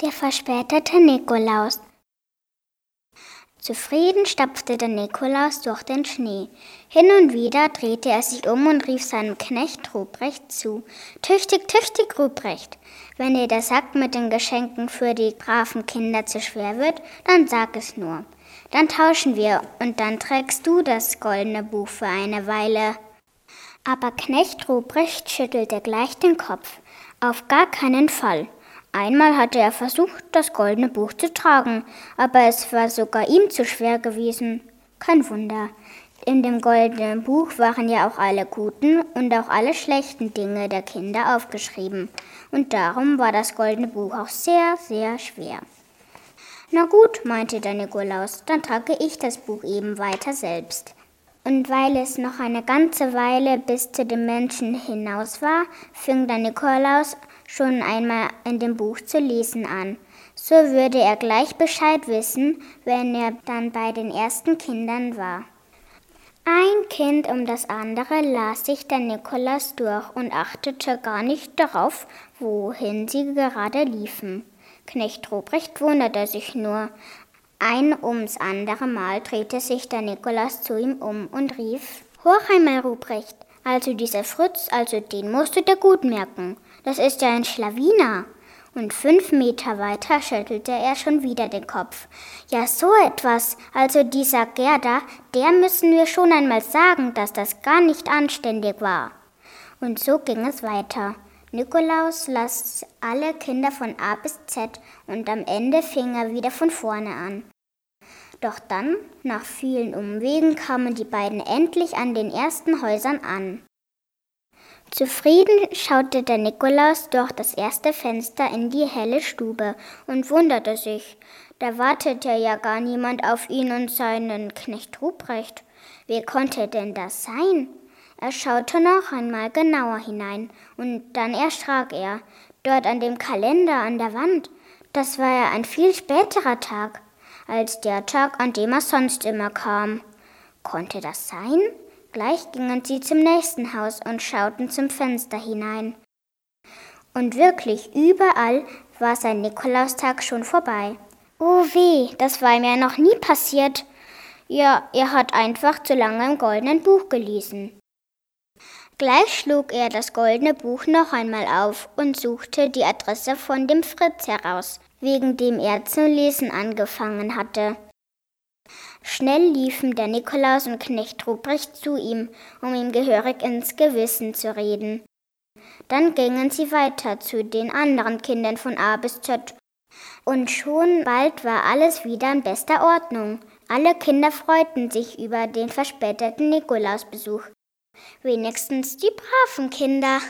Der verspätete Nikolaus. Zufrieden stapfte der Nikolaus durch den Schnee. Hin und wieder drehte er sich um und rief seinem Knecht Ruprecht zu. Tüchtig, tüchtig, Ruprecht. Wenn dir der Sack mit den Geschenken für die braven Kinder zu schwer wird, dann sag es nur. Dann tauschen wir und dann trägst du das goldene Buch für eine Weile. Aber Knecht Ruprecht schüttelte gleich den Kopf. Auf gar keinen Fall. Einmal hatte er versucht, das goldene Buch zu tragen, aber es war sogar ihm zu schwer gewesen. Kein Wunder. In dem goldenen Buch waren ja auch alle guten und auch alle schlechten Dinge der Kinder aufgeschrieben. Und darum war das goldene Buch auch sehr, sehr schwer. Na gut, meinte der Nikolaus, dann trage ich das Buch eben weiter selbst. Und weil es noch eine ganze Weile bis zu den Menschen hinaus war, fing der Nikolaus schon einmal in dem Buch zu lesen an. So würde er gleich Bescheid wissen, wenn er dann bei den ersten Kindern war. Ein Kind um das andere las sich der Nikolaus durch und achtete gar nicht darauf, wohin sie gerade liefen. Knecht Ruprecht wunderte sich nur. Ein ums andere Mal drehte sich der Nikolaus zu ihm um und rief: Hoch einmal, Ruprecht! Also dieser Fritz, also den musst du dir gut merken. Das ist ja ein Schlawiner. Und fünf Meter weiter schüttelte er schon wieder den Kopf. Ja, so etwas, also dieser Gerda, der müssen wir schon einmal sagen, dass das gar nicht anständig war. Und so ging es weiter. Nikolaus las alle Kinder von A bis Z und am Ende fing er wieder von vorne an. Doch dann, nach vielen Umwegen, kamen die beiden endlich an den ersten Häusern an. Zufrieden schaute der Nikolaus durch das erste Fenster in die helle Stube und wunderte sich. Da wartete ja gar niemand auf ihn und seinen Knecht Ruprecht. Wie konnte denn das sein? Er schaute noch einmal genauer hinein, und dann erschrak er. Dort an dem Kalender an der Wand, das war ja ein viel späterer Tag als der Tag, an dem er sonst immer kam. Konnte das sein? Gleich gingen sie zum nächsten Haus und schauten zum Fenster hinein. Und wirklich überall war sein Nikolaustag schon vorbei. Oh weh, das war ihm ja noch nie passiert. Ja, er hat einfach zu lange im goldenen Buch gelesen. Gleich schlug er das goldene Buch noch einmal auf und suchte die Adresse von dem Fritz heraus, wegen dem er zu lesen angefangen hatte. Schnell liefen der Nikolaus und Knecht Ruprecht zu ihm, um ihm gehörig ins Gewissen zu reden. Dann gingen sie weiter zu den anderen Kindern von A bis Z. Und schon bald war alles wieder in bester Ordnung. Alle Kinder freuten sich über den verspäteten Nikolausbesuch. Wenigstens die braven Kinder.